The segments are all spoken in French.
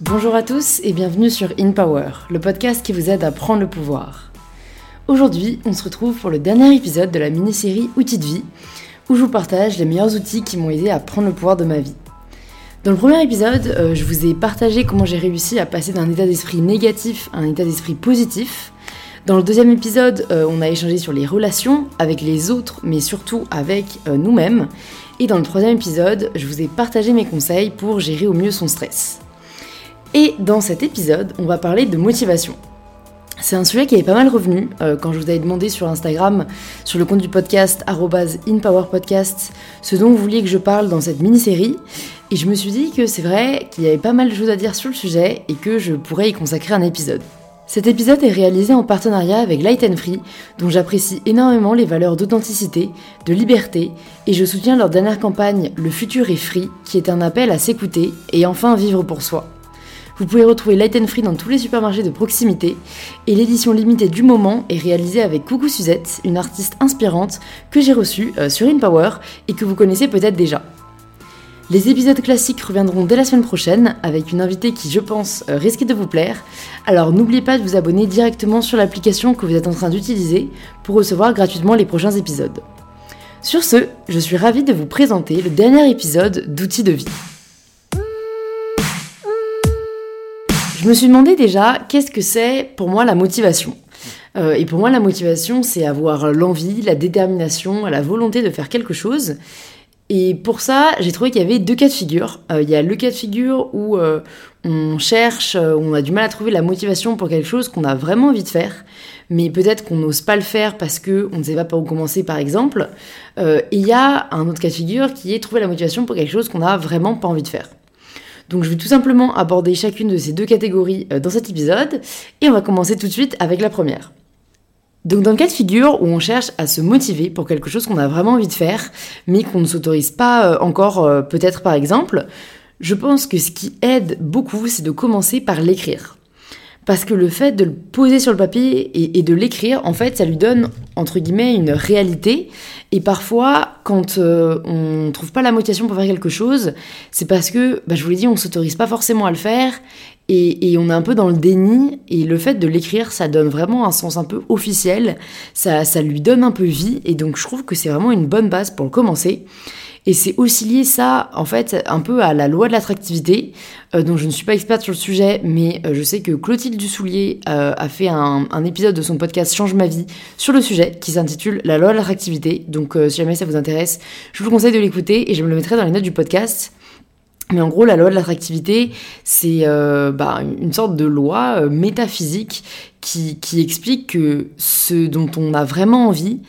Bonjour à tous et bienvenue sur In Power, le podcast qui vous aide à prendre le pouvoir. Aujourd'hui, on se retrouve pour le dernier épisode de la mini-série Outils de vie, où je vous partage les meilleurs outils qui m'ont aidé à prendre le pouvoir de ma vie. Dans le premier épisode, euh, je vous ai partagé comment j'ai réussi à passer d'un état d'esprit négatif à un état d'esprit positif. Dans le deuxième épisode, euh, on a échangé sur les relations avec les autres, mais surtout avec euh, nous-mêmes. Et dans le troisième épisode, je vous ai partagé mes conseils pour gérer au mieux son stress. Et dans cet épisode, on va parler de motivation. C'est un sujet qui est pas mal revenu euh, quand je vous avais demandé sur Instagram, sur le compte du podcast @inpowerpodcast, ce dont vous vouliez que je parle dans cette mini-série. Et je me suis dit que c'est vrai qu'il y avait pas mal de choses à dire sur le sujet et que je pourrais y consacrer un épisode. Cet épisode est réalisé en partenariat avec Light and Free, dont j'apprécie énormément les valeurs d'authenticité, de liberté, et je soutiens leur dernière campagne Le futur est free, qui est un appel à s'écouter et enfin vivre pour soi. Vous pouvez retrouver Light and Free dans tous les supermarchés de proximité, et l'édition limitée du moment est réalisée avec Coucou Suzette, une artiste inspirante que j'ai reçue euh, sur InPower et que vous connaissez peut-être déjà. Les épisodes classiques reviendront dès la semaine prochaine avec une invitée qui, je pense, euh, risque de vous plaire. Alors n'oubliez pas de vous abonner directement sur l'application que vous êtes en train d'utiliser pour recevoir gratuitement les prochains épisodes. Sur ce, je suis ravie de vous présenter le dernier épisode d'Outils de vie. Je me suis demandé déjà qu'est-ce que c'est pour moi la motivation. Euh, et pour moi, la motivation, c'est avoir l'envie, la détermination, la volonté de faire quelque chose. Et pour ça, j'ai trouvé qu'il y avait deux cas de figure. Euh, il y a le cas de figure où euh, on cherche, on a du mal à trouver la motivation pour quelque chose qu'on a vraiment envie de faire, mais peut-être qu'on n'ose pas le faire parce qu'on ne sait pas par où commencer, par exemple. et il y a un autre cas de figure qui est trouver la motivation pour quelque chose qu'on n'a vraiment pas envie de faire. Donc je vais tout simplement aborder chacune de ces deux catégories dans cet épisode, et on va commencer tout de suite avec la première. Donc dans le cas de figure où on cherche à se motiver pour quelque chose qu'on a vraiment envie de faire, mais qu'on ne s'autorise pas euh, encore euh, peut-être par exemple, je pense que ce qui aide beaucoup, c'est de commencer par l'écrire. Parce que le fait de le poser sur le papier et, de l'écrire, en fait, ça lui donne, entre guillemets, une réalité. Et parfois, quand euh, on ne trouve pas la motivation pour faire quelque chose, c'est parce que, bah, je vous l'ai dit, on s'autorise pas forcément à le faire. Et, on est un peu dans le déni, et le fait de l'écrire, ça donne vraiment un sens un peu officiel, ça, ça lui donne un peu vie, et donc je trouve que c'est vraiment une bonne base pour le commencer. Et c'est aussi lié ça, en fait, un peu à la loi de l'attractivité, euh, dont je ne suis pas experte sur le sujet, mais euh, je sais que Clotilde Dussoulier euh, a fait un, un, épisode de son podcast Change ma vie sur le sujet, qui s'intitule La loi de l'attractivité. Donc si jamais ça vous intéresse, je vous conseille de l'écouter, et je me le mettrai dans les notes du podcast. Mais en gros, la loi de l'attractivité, c'est euh, bah, une sorte de loi euh, métaphysique qui, explique que ce dont on a vraiment envie,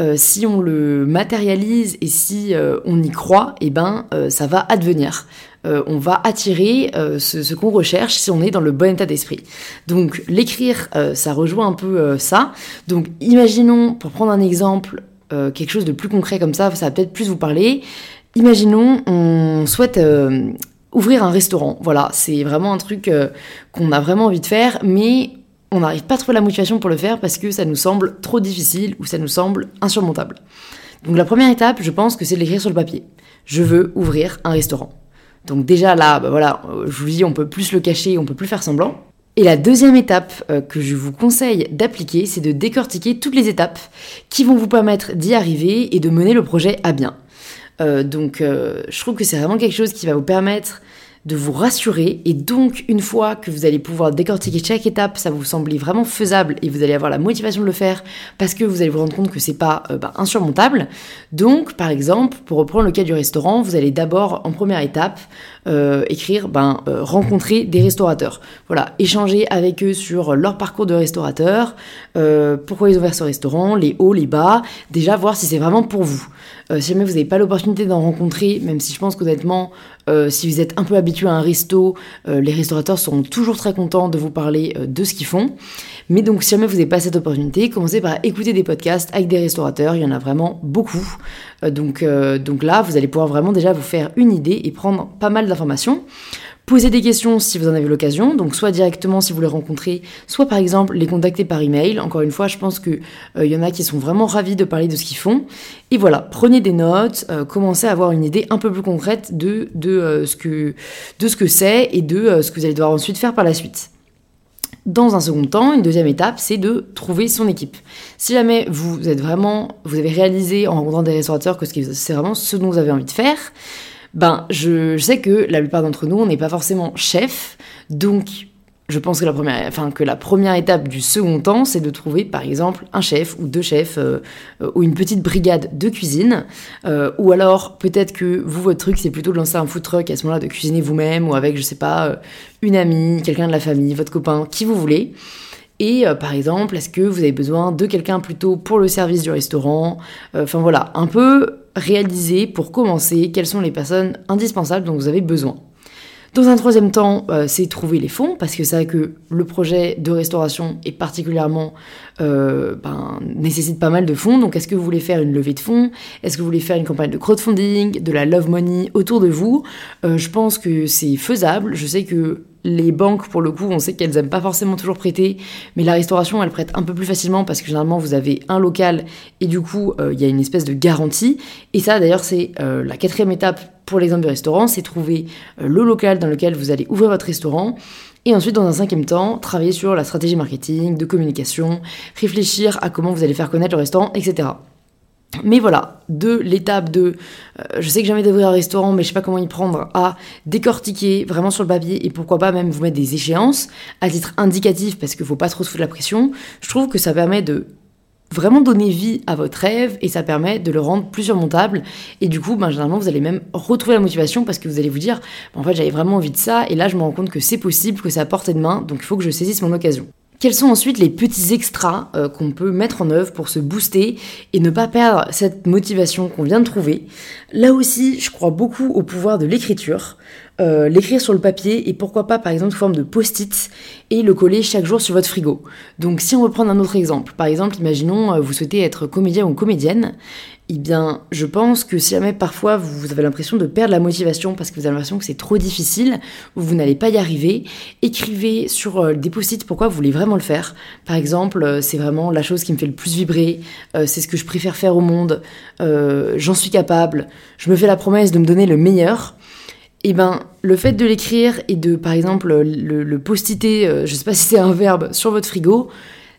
euh, si on le matérialise et si on y croit, eh ben, ça va advenir. on va attirer ce, ce qu'on recherche si on est dans le bon état d'esprit. Donc l'écrire, ça rejoint un peu ça. Donc imaginons, pour prendre un exemple, quelque chose de plus concret comme ça, ça va peut-être plus vous parler. Imaginons, on souhaite euh, ouvrir un restaurant. Voilà, c'est vraiment un truc euh, qu'on a vraiment envie de faire, mais on n'arrive pas à trouver la motivation pour le faire parce que ça nous semble trop difficile ou ça nous semble insurmontable. Donc la première étape, je pense que c'est de l'écrire sur le papier. Je veux ouvrir un restaurant. Donc déjà là, bah voilà, euh, je vous dis, on peut plus le cacher, on peut plus faire semblant. Et la deuxième étape que je vous conseille d'appliquer, c'est de décortiquer toutes les étapes qui vont vous permettre d'y arriver et de mener le projet à bien. Euh, donc euh, je trouve que c'est vraiment quelque chose qui va vous permettre de vous rassurer et donc une fois que vous allez pouvoir décortiquer chaque étape, ça vous semble vraiment faisable et vous allez avoir la motivation de le faire parce que vous allez vous rendre compte que c'est pas euh, bah, insurmontable. Donc par exemple, pour reprendre le cas du restaurant, vous allez d'abord en première étape euh, écrire ben, euh, rencontrer des restaurateurs. Voilà, échanger avec eux sur leur parcours de restaurateur, pourquoi ils ont ouvert ce restaurant, les hauts, les bas, déjà voir si c'est vraiment pour vous. si jamais vous n'avez pas l'opportunité d'en rencontrer, même si je pense qu'honnêtement, si vous êtes un peu habitué à un resto, les restaurateurs seront toujours très contents de vous parler de ce qu'ils font. Mais donc, si jamais vous n'avez pas cette opportunité, commencez par écouter des podcasts avec des restaurateurs. Il y en a vraiment beaucoup. donc, donc là, vous allez pouvoir vraiment déjà vous faire une idée et prendre pas mal d'informations. Posez des questions si vous en avez l'occasion, donc soit directement si vous les rencontrez, soit par exemple les contacter par email. Encore une fois, je pense qu'il il y en a qui sont vraiment ravis de parler de ce qu'ils font. Et voilà, prenez des notes, commencez à avoir une idée un peu plus concrète de, de, ce que de ce que c'est et de ce que vous allez devoir ensuite faire par la suite. Dans un second temps, une deuxième étape, c'est de trouver son équipe. Si jamais vous êtes vraiment, vous avez réalisé en rencontrant des restaurateurs que c'est vraiment ce dont vous avez envie de faire, ben je, sais que la plupart d'entre nous, on n'est pas forcément chef, donc je pense que la première, enfin, que la première étape du second temps, c'est de trouver par exemple un chef ou deux chefs euh, ou une petite brigade de cuisine. Euh, ou alors peut-être que vous, votre truc, c'est plutôt de lancer un food truck à ce moment-là, de cuisiner vous-même ou avec, je sais pas, euh, une amie, quelqu'un de la famille, votre copain, qui vous voulez. Et par exemple, est-ce que vous avez besoin de quelqu'un plutôt pour le service du restaurant? Enfin voilà, un peu réaliser pour commencer quelles sont les personnes indispensables dont vous avez besoin. Dans un troisième temps, euh, c'est trouver les fonds, parce que c'est vrai que le projet de restauration est particulièrement euh, ben, nécessite pas mal de fonds. Donc, est-ce que vous voulez faire une levée de fonds? Est-ce que vous voulez faire une campagne de crowdfunding, de la love money autour de vous? Euh, Je pense que c'est faisable. Je sais que les banques, pour le coup, on sait qu'elles n'aiment pas forcément toujours prêter, mais la restauration, elle prête un peu plus facilement parce que généralement, vous avez un local et du coup, il y a une espèce de garantie. Et ça, d'ailleurs, c'est la quatrième étape pour l'exemple du restaurant, c'est trouver euh, le local dans lequel vous allez ouvrir votre restaurant. Et ensuite, dans un cinquième temps, travailler sur la stratégie marketing, de communication, réfléchir à comment vous allez faire connaître le restaurant, etc. Mais voilà, de l'étape de euh, je sais que j'ai envie d'ouvrir un restaurant, mais je sais pas comment y prendre, à décortiquer vraiment sur le papier et pourquoi pas même vous mettre des échéances à titre indicatif parce qu'il faut pas trop se foutre la pression, je trouve que ça permet de vraiment donner vie à votre rêve et ça permet de le rendre plus surmontable et du coup ben, généralement vous allez même retrouver la motivation parce que vous allez vous dire en fait j'avais vraiment envie de ça et là je me rends compte que c'est possible que c'est à portée de main donc il faut que je saisisse mon occasion. Quels sont ensuite les petits extras euh, qu'on peut mettre en œuvre pour se booster et ne pas perdre cette motivation qu'on vient de trouver? Là aussi, je crois beaucoup au pouvoir de l'écriture. Euh, l'écrire sur le papier et pourquoi pas par exemple sous forme de post-it et le coller chaque jour sur votre frigo. Donc si on veut prendre un autre exemple, par exemple imaginons euh, vous souhaitez être comédien ou comédienne, eh bien je pense que si jamais parfois vous avez l'impression de perdre la motivation parce que vous avez l'impression que c'est trop difficile ou vous n'allez pas y arriver, écrivez sur euh, des post-it pourquoi vous voulez vraiment le faire. Par exemple c'est vraiment la chose qui me fait le plus vibrer, c'est ce que je préfère faire au monde, j'en suis capable, je me fais la promesse de me donner le meilleur eh ben le fait de l'écrire et de par exemple le, le post-iter, euh, je sais pas si c'est un verbe, sur votre frigo,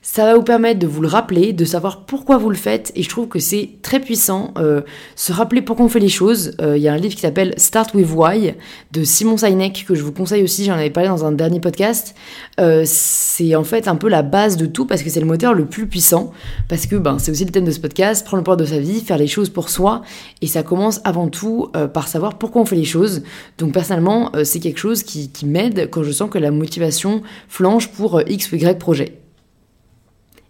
ça va vous permettre de vous le rappeler, de savoir pourquoi vous le faites, et je trouve que c'est très puissant. Euh, se rappeler pourquoi on fait les choses. Euh, il y a un livre qui s'appelle Start with Why de Simon Sinek que je vous conseille aussi. J'en avais parlé dans un dernier podcast. Euh, c'est en fait un peu la base de tout parce que c'est le moteur le plus puissant. Parce que ben c'est aussi le thème de ce podcast prendre le pouvoir de sa vie, faire les choses pour soi, et ça commence avant tout par savoir pourquoi on fait les choses. Donc personnellement, c'est quelque chose qui, qui m'aide quand je sens que la motivation flanche pour x ou y projet.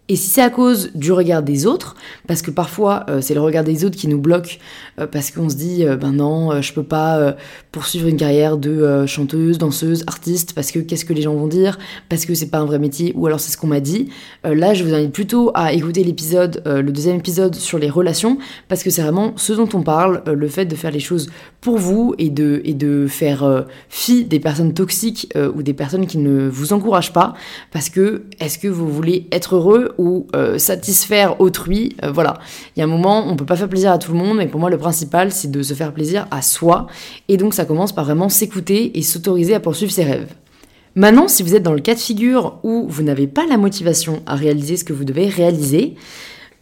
Et si c'est à cause du regard des autres, parce que parfois euh, c'est le regard des autres qui nous bloque, euh, parce qu'on se dit euh, ben non, je peux pas poursuivre une carrière de chanteuse, danseuse, artiste, parce que qu'est-ce que les gens vont dire, parce que c'est pas un vrai métier, ou alors c'est ce qu'on m'a dit. là, je vous invite plutôt à écouter l'épisode, le deuxième épisode sur les relations, parce que c'est vraiment ce dont on parle, le fait de faire les choses pour vous et de, et de faire fi des personnes toxiques ou des personnes qui ne vous encouragent pas, parce que est-ce que vous voulez être heureux euh, satisfaire autrui. Euh, voilà, il y a un moment, on peut pas faire plaisir à tout le monde, mais pour moi, le principal, c'est de se faire plaisir à soi. Et donc, ça commence par vraiment s'écouter et s'autoriser à poursuivre ses rêves. Maintenant, si vous êtes dans le cas de figure où vous n'avez pas la motivation à réaliser ce que vous devez réaliser,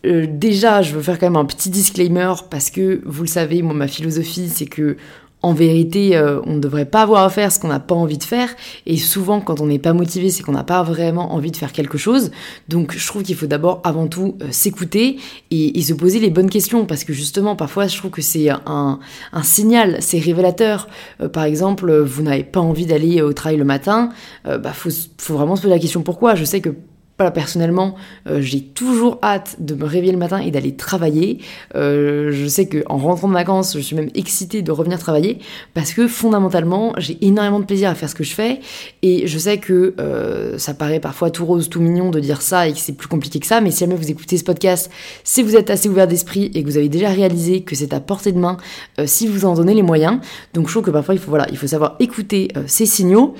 euh, déjà, je veux faire quand même un petit disclaimer parce que vous le savez, moi, ma philosophie, c'est que en vérité, euh, on ne devrait pas avoir à faire ce qu'on n'a pas envie de faire. Et souvent, quand on n'est pas motivé, c'est qu'on n'a pas vraiment envie de faire quelque chose. Donc, je trouve qu'il faut d'abord, avant tout, euh, s'écouter et, se poser les bonnes questions. Parce que justement, parfois, je trouve que c'est un, signal, c'est révélateur. Euh, par exemple, vous n'avez pas envie d'aller au travail le matin, bah, faut, faut vraiment se poser la question pourquoi? Je sais que voilà, personnellement, euh, j'ai toujours hâte de me réveiller le matin et d'aller travailler. Euh, je sais qu'en rentrant de vacances, je suis même excitée de revenir travailler parce que fondamentalement, j'ai énormément de plaisir à faire ce que je fais. Et je sais que euh, ça paraît parfois tout rose, tout mignon de dire ça et que c'est plus compliqué que ça. Mais si jamais vous écoutez ce podcast, si vous êtes assez ouvert d'esprit et que vous avez déjà réalisé que c'est à portée de main, si vous en donnez les moyens. Donc je trouve que parfois, il faut, voilà, il faut savoir écouter ces signaux.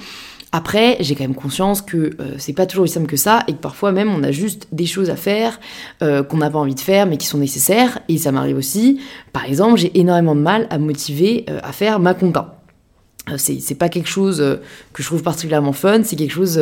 Après, j'ai quand même conscience que euh, c'est pas toujours aussi simple que ça et que parfois même on a juste des choses à faire euh, qu'on n'a pas envie de faire mais qui sont nécessaires. Et ça m'arrive aussi. Par exemple, j'ai énormément de mal à me motiver euh, à faire ma compta. C'est pas quelque chose que je trouve particulièrement fun, c'est quelque chose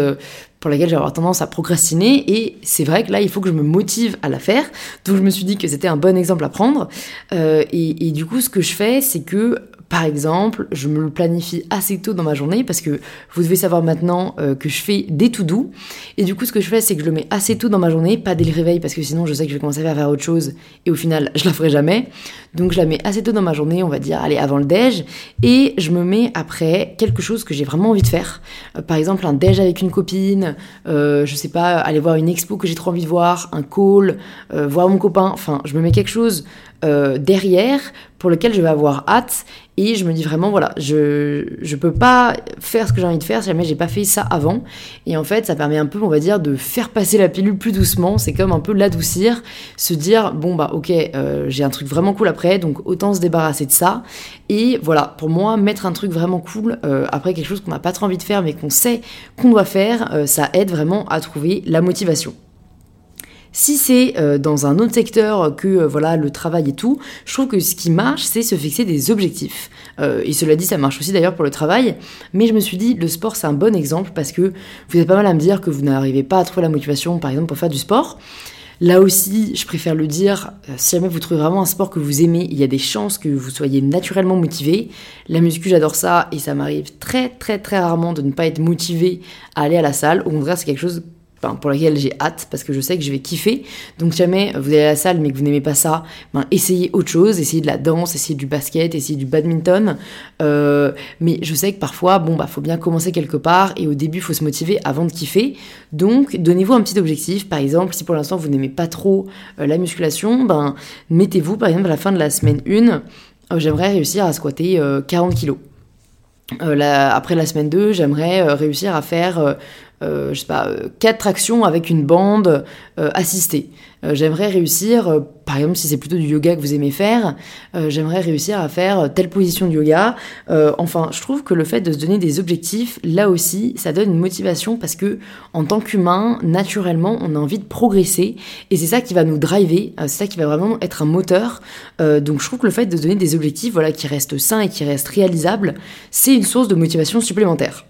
pour laquelle j'ai avoir tendance à procrastiner et c'est vrai que là il faut que je me motive à la faire donc je me suis dit que c'était un bon exemple à prendre et, et, du coup ce que je fais c'est que par exemple, je me le planifie assez tôt dans ma journée parce que vous devez savoir maintenant euh, que je fais des tout doux. Et du coup, ce que je fais, c'est que je le mets assez tôt dans ma journée, pas dès le réveil parce que sinon je sais que je vais commencer à faire autre chose et au final, je la ferai jamais. Donc je la mets assez tôt dans ma journée, on va dire, allez, avant le déj. Et je me mets après quelque chose que j'ai vraiment envie de faire. Euh, par exemple, un déj avec une copine, euh, je sais pas, aller voir une expo que j'ai trop envie de voir, un call, voir mon copain. Enfin, je me mets quelque chose derrière pour lequel je vais avoir hâte et je me dis vraiment, voilà, je, je peux pas faire ce que j'ai envie de faire si jamais j'ai pas fait ça avant. Et en fait, ça permet un peu, on va dire, de faire passer la pilule plus doucement. C'est comme un peu l'adoucir, se dire, bon, bah, ok, euh, j'ai un truc vraiment cool après, donc autant se débarrasser de ça. Et voilà, pour moi, mettre un truc vraiment cool euh, après quelque chose qu'on n'a pas trop envie de faire, mais qu'on sait qu'on doit faire, euh, ça aide vraiment à trouver la motivation. Si c'est euh, dans un autre secteur que euh, voilà le travail et tout, je trouve que ce qui marche, c'est se fixer des objectifs. Euh, et cela dit, ça marche aussi d'ailleurs pour le travail. Mais je me suis dit, le sport, c'est un bon exemple parce que vous êtes pas mal à me dire que vous n'arrivez pas à trouver la motivation, par exemple, pour faire du sport. Là aussi, je préfère le dire, si jamais vous trouvez vraiment un sport que vous aimez, il y a des chances que vous soyez naturellement motivé. La muscu, j'adore ça et ça m'arrive très très très rarement de ne pas être motivé à aller à la salle. Au contraire, c'est quelque chose pour laquelle j'ai hâte parce que je sais que je vais kiffer. Donc jamais vous allez à la salle mais que vous n'aimez pas ça, ben, essayez autre chose, essayez de la danse, essayez du basket, essayez du badminton. Euh, mais je sais que parfois, bon bah faut bien commencer quelque part et au début faut se motiver avant de kiffer. Donc donnez-vous un petit objectif. Par exemple, si pour l'instant vous n'aimez pas trop euh, la musculation, ben mettez-vous par exemple à la fin de la semaine 1, euh, j'aimerais réussir à squatter 40 kilos. après la semaine 2, j'aimerais réussir à faire je sais pas, euh, quatre tractions avec une bande euh, assistée. j'aimerais réussir, par exemple, si c'est plutôt du yoga que vous aimez faire, j'aimerais réussir à faire telle position de yoga. enfin, je trouve que le fait de se donner des objectifs, là aussi, ça donne une motivation parce que, en tant qu'humain, naturellement, on a envie de progresser et c'est ça qui va nous driver, c'est ça qui va vraiment être un moteur. donc, je trouve que le fait de se donner des objectifs, voilà, qui restent sains et qui restent réalisables, c'est une source de motivation supplémentaire.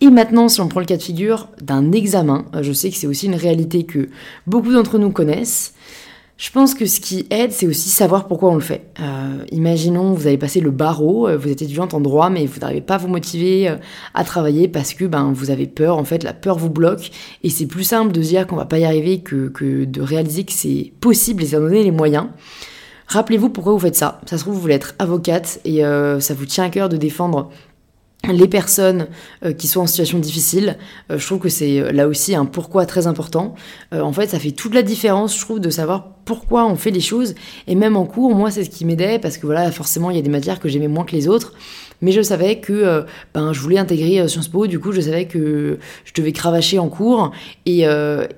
Et maintenant, si on prend le cas de figure d'un examen, euh, je sais que c'est aussi une réalité que beaucoup d'entre nous connaissent. Je pense que ce qui aide, c'est aussi savoir pourquoi on le fait. Euh, imaginons, vous avez passé le barreau, euh, vous êtes étudiante en droit, mais vous n'arrivez pas à vous motiver à travailler parce que ben, vous avez peur, en fait, la peur vous bloque. Et c'est plus simple de se dire qu'on va pas y arriver que, de réaliser que c'est possible et s'en donner les moyens. Rappelez-vous pourquoi vous faites ça. Ça se trouve, vous voulez être avocate et ça vous tient à cœur de défendre les personnes euh, qui sont en situation difficile, euh, je trouve que c'est euh, là aussi un pourquoi très important. en fait, ça fait toute la différence, je trouve, de savoir pourquoi on fait les choses. Et même en cours, moi, c'est ce qui m'aidait parce que voilà, forcément, il y a des matières que j'aimais moins que les autres. Mais je savais que ben, je voulais intégrer Sciences Po, du coup, je savais que je devais cravacher en cours. Et,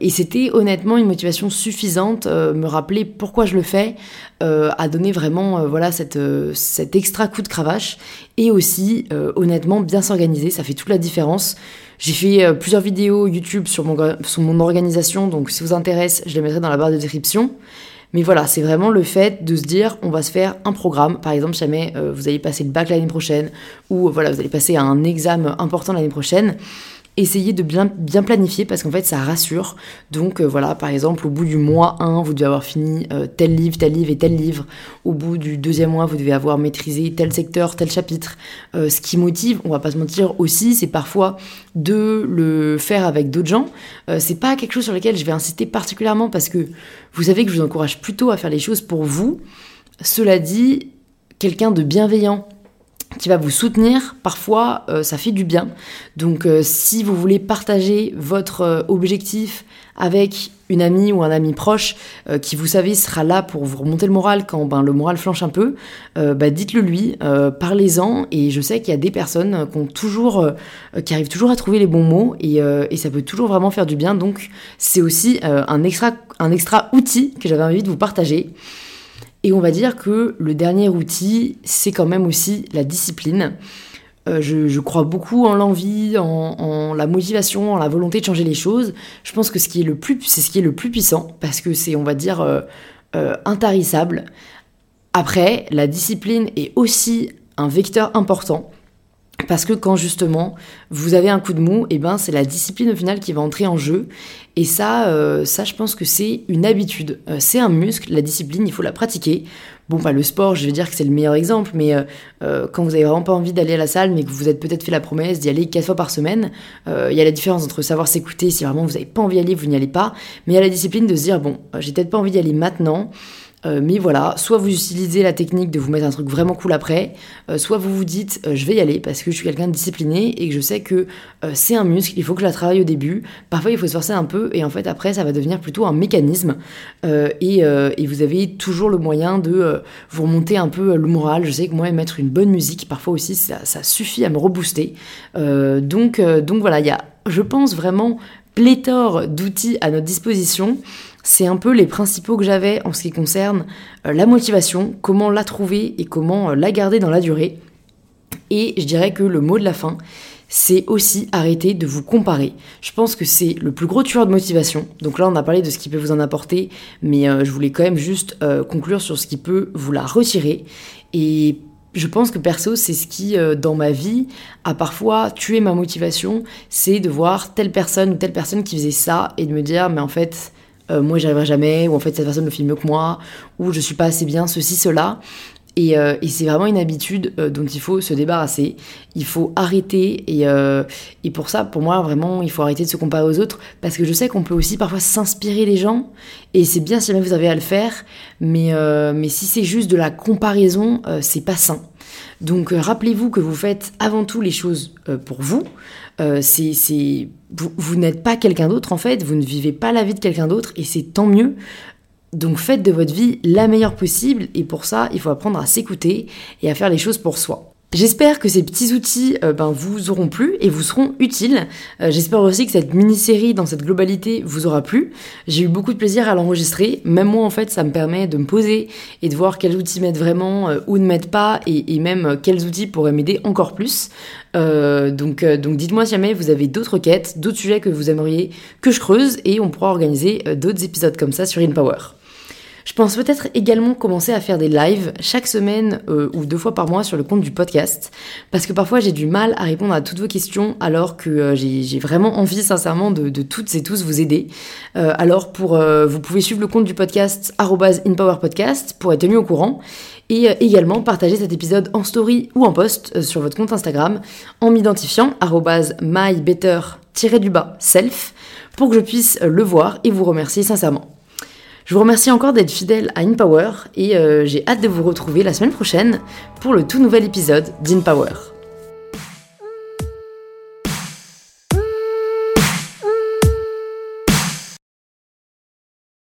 et c'était honnêtement une motivation suffisante, me rappeler pourquoi je le fais, à donner vraiment voilà cette, cet extra coup de cravache. Et aussi, honnêtement, bien s'organiser, ça fait toute la différence. J'ai fait euh, plusieurs vidéos YouTube sur mon, sur mon organisation, donc si vous intéresse, je les mettrai dans la barre de description. Mais voilà, c'est vraiment le fait de se dire, on va se faire un programme. Par exemple, jamais euh, vous allez passer le bac l'année prochaine, ou voilà, vous allez passer un examen important l'année prochaine essayez de bien, planifier parce qu'en fait ça rassure. Donc euh, voilà, par exemple, au bout du mois 1, vous devez avoir fini euh, tel livre, tel livre et tel livre. Au bout du deuxième mois, vous devez avoir maîtrisé tel secteur, tel chapitre. Euh, ce qui motive, on va pas se mentir aussi, c'est parfois de le faire avec d'autres gens. c'est pas quelque chose sur lequel je vais insister particulièrement parce que vous savez que je vous encourage plutôt à faire les choses pour vous. Cela dit, quelqu'un de bienveillant qui va vous soutenir, parfois euh, ça fait du bien. Donc euh, si vous voulez partager votre euh, objectif avec une amie ou un ami proche qui vous savez sera là pour vous remonter le moral quand ben, le moral flanche un peu, bah, dites-le lui, parlez-en et je sais qu'il y a des personnes qui, arrivent toujours à trouver les bons mots et, et ça peut toujours vraiment faire du bien donc c'est aussi un, extra, un extra outil que j'avais envie de vous partager. Et on va dire que le dernier outil, c'est quand même aussi la discipline. Euh, je, crois beaucoup en l'envie, en, la motivation, en la volonté de changer les choses. Je pense que c'est ce qui est le plus puissant parce que c'est, on va dire, euh, euh, intarissable. Après, la discipline est aussi un vecteur important parce que quand justement vous avez un coup de mou, et eh ben c'est la discipline au final qui va entrer en jeu. Et ça, euh, ça je pense que c'est une habitude. Euh, c'est un muscle, la discipline, il faut la pratiquer. Bon, bah, le sport, je vais dire que c'est le meilleur exemple, mais euh, quand vous avez vraiment pas envie d'aller à la salle, mais que vous êtes peut-être fait la promesse d'y aller quatre fois par semaine, il y a la différence entre savoir s'écouter, si vraiment vous n'avez pas envie d'y aller, vous n'y allez pas, mais il y a la discipline de se dire, bon, j'ai peut-être pas envie d'y aller maintenant, euh, mais voilà, soit vous utilisez la technique de vous mettre un truc vraiment cool après, euh, soit vous vous dites euh, je vais y aller parce que je suis quelqu'un de discipliné et que je sais que c'est un muscle, il faut que je la travaille au début. Parfois il faut se forcer un peu et en fait après ça va devenir plutôt un mécanisme et, vous avez toujours le moyen de vous remonter un peu le moral. Je sais que moi mettre une bonne musique parfois aussi ça, suffit à me rebooster. donc, donc voilà, il je pense vraiment pléthore d'outils à notre disposition c'est un peu les principaux que j'avais en ce qui concerne euh, la motivation, comment la trouver et comment euh, la garder dans la durée. Et je dirais que le mot de la fin, c'est aussi arrêter de vous comparer. Je pense que c'est le plus gros tueur de motivation. Donc là, on a parlé de ce qui peut vous en apporter, mais euh, je voulais quand même juste conclure sur ce qui peut vous la retirer. Et je pense que perso, c'est ce qui, dans ma vie, a parfois tué ma motivation, c'est de voir telle personne ou telle personne qui faisait ça et de me dire, mais en fait, euh, moi j'y arriverai jamais, ou en fait cette personne le fait mieux que moi, ou je suis pas assez bien, ceci, cela. Et, euh, et c'est vraiment une habitude euh, dont il faut se débarrasser. Il faut arrêter. Et, et, pour ça, pour moi, vraiment, il faut arrêter de se comparer aux autres. Parce que je sais qu'on peut aussi parfois s'inspirer des gens. Et c'est bien si jamais vous avez à le faire. Mais, mais si c'est juste de la comparaison, c'est pas sain. Donc rappelez-vous que vous faites avant tout les choses pour vous. Euh, c'est, vous, n'êtes pas quelqu'un d'autre en fait, vous ne vivez pas la vie de quelqu'un d'autre et c'est tant mieux. Donc faites de votre vie la meilleure possible et pour ça, il faut apprendre à s'écouter et à faire les choses pour soi. J'espère que ces petits outils euh, ben, vous auront plu et vous seront utiles. Euh, j'espère aussi que cette mini-série dans cette globalité vous aura plu. J'ai eu beaucoup de plaisir à l'enregistrer. Même moi, en fait, ça me permet de me poser et de voir quels outils m'aident vraiment euh, ou ne m'aident pas et, et, même quels outils pourraient m'aider encore plus. donc donc dites-moi si jamais vous avez d'autres quêtes, d'autres sujets que vous aimeriez que je creuse et on pourra organiser d'autres épisodes comme ça sur InPower. Je pense peut-être également commencer à faire des lives chaque semaine euh, ou deux fois par mois sur le compte du podcast, parce que parfois j'ai du mal à répondre à toutes vos questions alors que euh, j'ai vraiment envie sincèrement de, toutes et tous vous aider. Euh, alors pour, vous pouvez suivre le compte du podcast @inpowerpodcast pour être tenu au courant et également partager cet épisode en story ou en post sur votre compte Instagram en m'identifiant mybetter-self pour que je puisse le voir et vous remercier sincèrement. Je vous remercie encore d'être fidèle à InPower et euh, j'ai hâte de vous retrouver la semaine prochaine pour le tout nouvel épisode d'InPower.